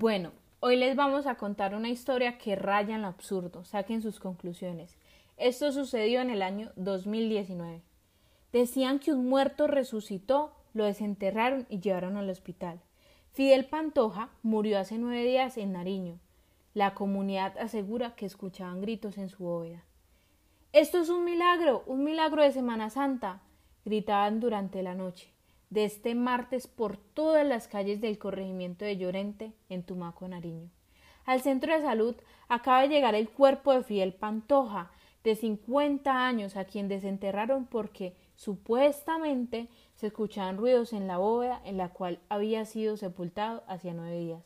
Bueno, hoy les vamos a contar una historia que raya en lo absurdo. Saquen sus conclusiones. Esto sucedió en el año 2019. Decían que un muerto resucitó, lo desenterraron y llevaron al hospital. Fidel Pantoja murió hace nueve días en Nariño. La comunidad asegura que escuchaban gritos en su bóveda. Esto es un milagro, un milagro de Semana Santa, gritaban durante la noche, de este martes por todas las calles del corregimiento de Llorente, en Tumaco, Nariño. Al centro de salud acaba de llegar el cuerpo de Fidel Pantoja, de 50 años, a quien desenterraron porque supuestamente se escuchaban ruidos en la bóveda en la cual había sido sepultado hacía nueve días.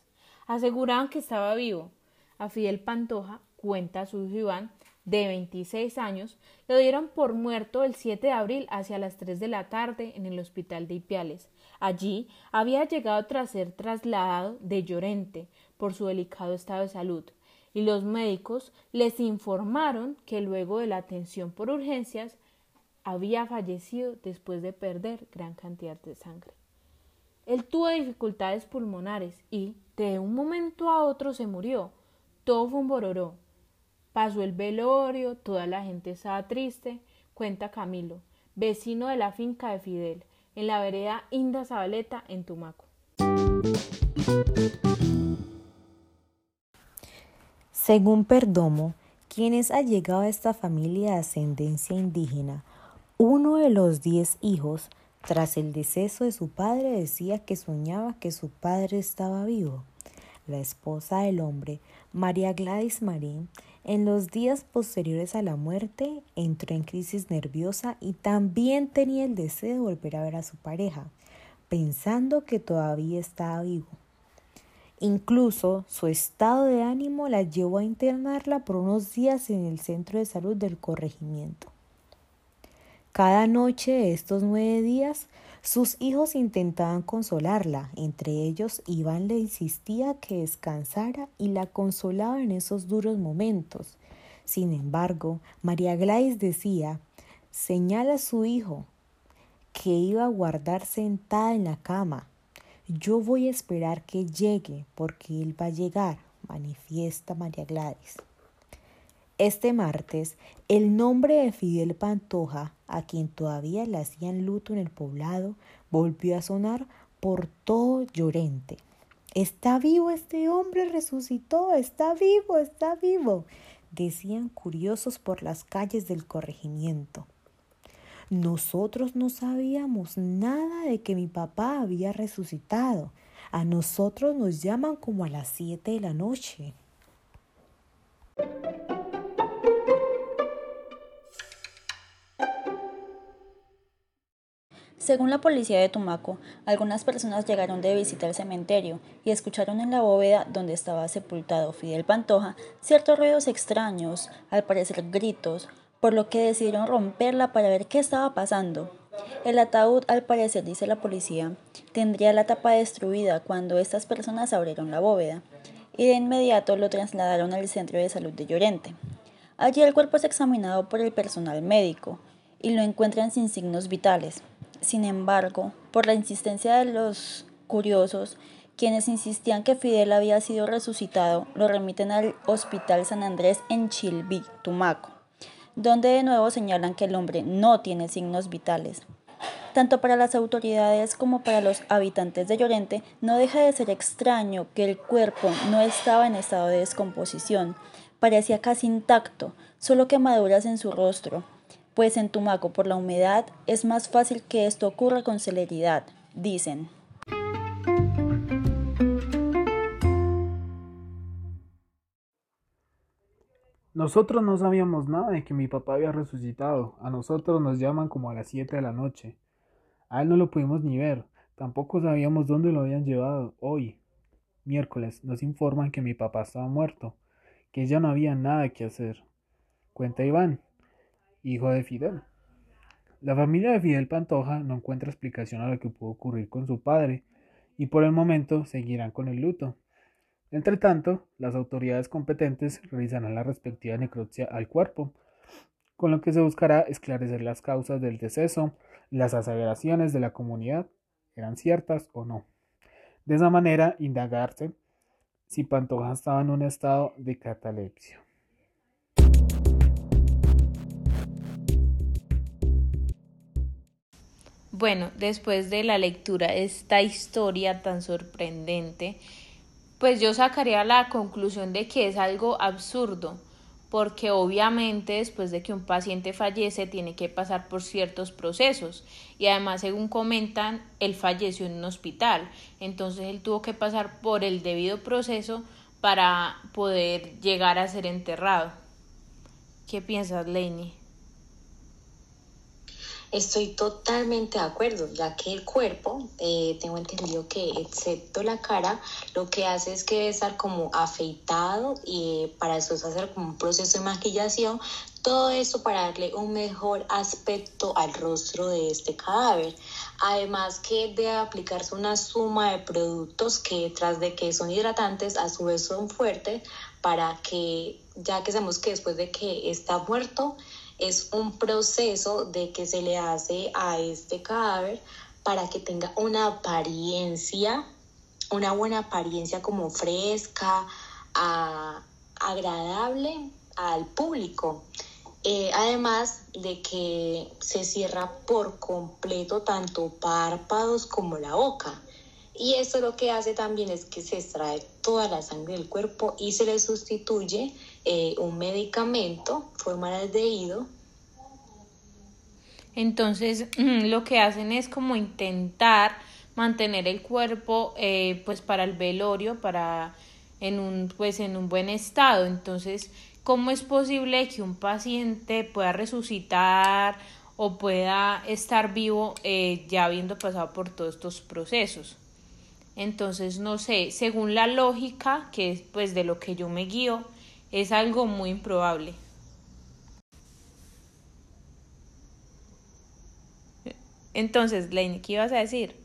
Aseguraban que estaba vivo. A Fidel Pantoja, cuenta su Iván, de 26 años, lo dieron por muerto el 7 de abril hacia las 3 de la tarde en el hospital de Ipiales. Allí había llegado tras ser trasladado de Llorente por su delicado estado de salud y los médicos les informaron que luego de la atención por urgencias había fallecido después de perder gran cantidad de sangre. Él tuvo dificultades pulmonares y, de un momento a otro, se murió. Todo fue un bororó. Pasó el velorio, toda la gente estaba triste, cuenta Camilo, vecino de la finca de Fidel, en la vereda Inda Zabaleta, en Tumaco. Según Perdomo, quien es allegado a esta familia de ascendencia indígena, uno de los diez hijos, tras el deceso de su padre, decía que soñaba que su padre estaba vivo. La esposa del hombre, María Gladys Marín, en los días posteriores a la muerte entró en crisis nerviosa y también tenía el deseo de volver a ver a su pareja, pensando que todavía estaba vivo. Incluso su estado de ánimo la llevó a internarla por unos días en el centro de salud del corregimiento. Cada noche de estos nueve días, sus hijos intentaban consolarla, entre ellos Iván le insistía que descansara y la consolaba en esos duros momentos. Sin embargo, María Gladys decía, señala a su hijo que iba a guardar sentada en la cama, yo voy a esperar que llegue porque él va a llegar, manifiesta María Gladys. Este martes, el nombre de Fidel Pantoja, a quien todavía le hacían luto en el poblado, volvió a sonar por todo Llorente. Está vivo este hombre, resucitó, está vivo, está vivo, decían curiosos por las calles del corregimiento. Nosotros no sabíamos nada de que mi papá había resucitado. A nosotros nos llaman como a las siete de la noche. Según la policía de Tumaco, algunas personas llegaron de visita al cementerio y escucharon en la bóveda donde estaba sepultado Fidel Pantoja ciertos ruidos extraños, al parecer gritos, por lo que decidieron romperla para ver qué estaba pasando. El ataúd, al parecer, dice la policía, tendría la tapa destruida cuando estas personas abrieron la bóveda y de inmediato lo trasladaron al centro de salud de Llorente. Allí el cuerpo es examinado por el personal médico y lo encuentran sin signos vitales. Sin embargo, por la insistencia de los curiosos, quienes insistían que Fidel había sido resucitado, lo remiten al Hospital San Andrés en Chilví, Tumaco donde de nuevo señalan que el hombre no tiene signos vitales. Tanto para las autoridades como para los habitantes de Llorente, no deja de ser extraño que el cuerpo no estaba en estado de descomposición, parecía casi intacto, solo quemaduras en su rostro, pues en Tumaco por la humedad es más fácil que esto ocurra con celeridad, dicen. Nosotros no sabíamos nada de que mi papá había resucitado. A nosotros nos llaman como a las 7 de la noche. A él no lo pudimos ni ver. Tampoco sabíamos dónde lo habían llevado. Hoy, miércoles, nos informan que mi papá estaba muerto, que ya no había nada que hacer. Cuenta Iván, hijo de Fidel. La familia de Fidel Pantoja no encuentra explicación a lo que pudo ocurrir con su padre y por el momento seguirán con el luto. Entre tanto, las autoridades competentes realizarán la respectiva necropsia al cuerpo, con lo que se buscará esclarecer las causas del deceso las aseveraciones de la comunidad eran ciertas o no. De esa manera, indagarse si Pantoja estaba en un estado de catalepsia. Bueno, después de la lectura de esta historia tan sorprendente, pues yo sacaría la conclusión de que es algo absurdo, porque obviamente después de que un paciente fallece tiene que pasar por ciertos procesos y además según comentan él falleció en un hospital entonces él tuvo que pasar por el debido proceso para poder llegar a ser enterrado ¿qué piensas Leini? Estoy totalmente de acuerdo, ya que el cuerpo, eh, tengo entendido que excepto la cara, lo que hace es que debe estar como afeitado y para eso es hacer como un proceso de maquillación, todo eso para darle un mejor aspecto al rostro de este cadáver. Además que debe aplicarse una suma de productos que tras de que son hidratantes, a su vez son fuertes para que, ya que sabemos que después de que está muerto, es un proceso de que se le hace a este cadáver para que tenga una apariencia, una buena apariencia como fresca, agradable al público. Eh, además de que se cierra por completo tanto párpados como la boca. Y esto lo que hace también es que se extrae toda la sangre del cuerpo y se le sustituye eh, un medicamento, formaldehído. Entonces lo que hacen es como intentar mantener el cuerpo eh, pues para el velorio, para en un pues en un buen estado. Entonces, ¿cómo es posible que un paciente pueda resucitar o pueda estar vivo eh, ya habiendo pasado por todos estos procesos? Entonces, no sé, según la lógica, que es pues de lo que yo me guío, es algo muy improbable. Entonces, Lane, ¿qué ibas a decir?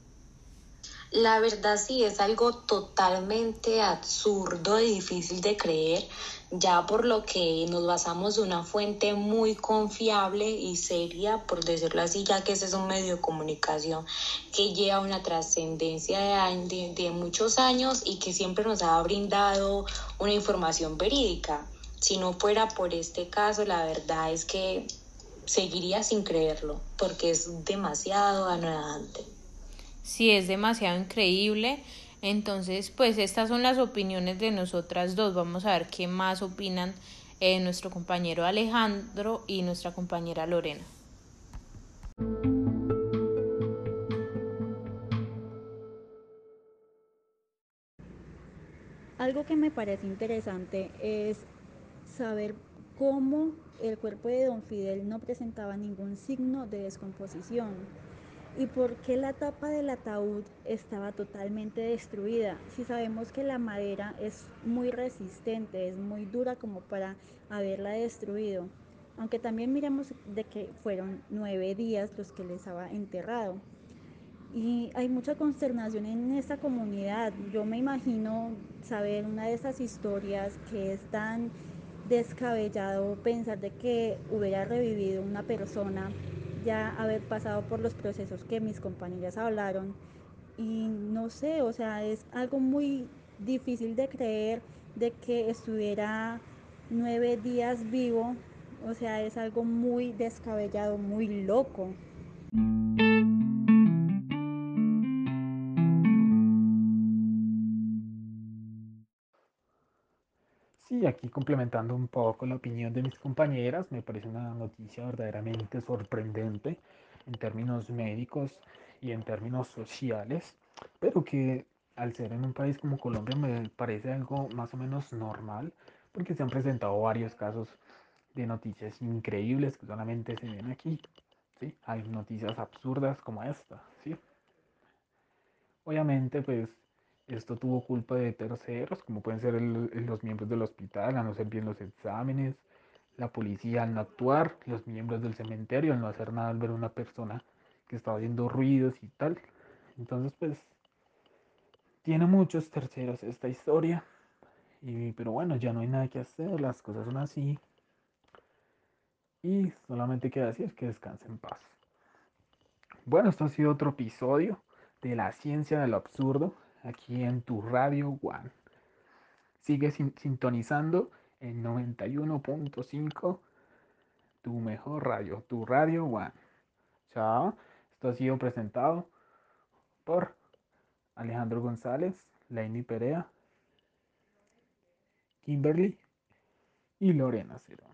La verdad sí, es algo totalmente absurdo y difícil de creer, ya por lo que nos basamos de una fuente muy confiable y seria, por decirlo así, ya que ese es un medio de comunicación que lleva una trascendencia de, de, muchos años y que siempre nos ha brindado una información verídica. Si no fuera por este caso, la verdad es que seguiría sin creerlo, porque es demasiado anodante si es demasiado increíble. Entonces, pues estas son las opiniones de nosotras dos. Vamos a ver qué más opinan eh, nuestro compañero Alejandro y nuestra compañera Lorena. Algo que me parece interesante es saber cómo el cuerpo de don Fidel no presentaba ningún signo de descomposición ¿Y por qué la tapa del ataúd estaba totalmente destruida? Si sabemos que la madera es muy resistente, es muy dura como para haberla destruido. Aunque también miremos de que fueron nueve días los que les había enterrado. Y hay mucha consternación en esta comunidad. Yo me imagino saber una de esas historias que es tan descabellado pensar de que hubiera revivido una persona ya haber pasado por los procesos que mis compañeras hablaron y no sé, o sea, es algo muy difícil de creer de que estuviera nueve días vivo, o sea, es algo muy descabellado, muy loco. Aquí complementando un poco la opinión de mis compañeras, me parece una noticia verdaderamente sorprendente en términos médicos y en términos sociales, pero que al ser en un país como Colombia me parece algo más o menos normal, porque se han presentado varios casos de noticias increíbles que solamente se ven aquí. ¿sí? Hay noticias absurdas como esta. ¿sí? Obviamente, pues esto tuvo culpa de terceros, como pueden ser los miembros del hospital, al no hacer bien los exámenes, la policía al no actuar, los miembros del cementerio al no hacer nada al ver una persona que estaba haciendo ruidos y tal. Entonces, pues, tiene muchos terceros esta historia. Y, pero bueno, ya no hay nada que hacer, las cosas son así. Y solamente queda decir que descanse en paz. Bueno, esto ha sido otro episodio de la ciencia de lo absurdo aquí en tu Radio One. Sigue sintonizando en 91.5 tu mejor radio, tu Radio One. Chao. Esto ha sido presentado por Alejandro González, Laini Perea, Kimberly y Lorena Cerón.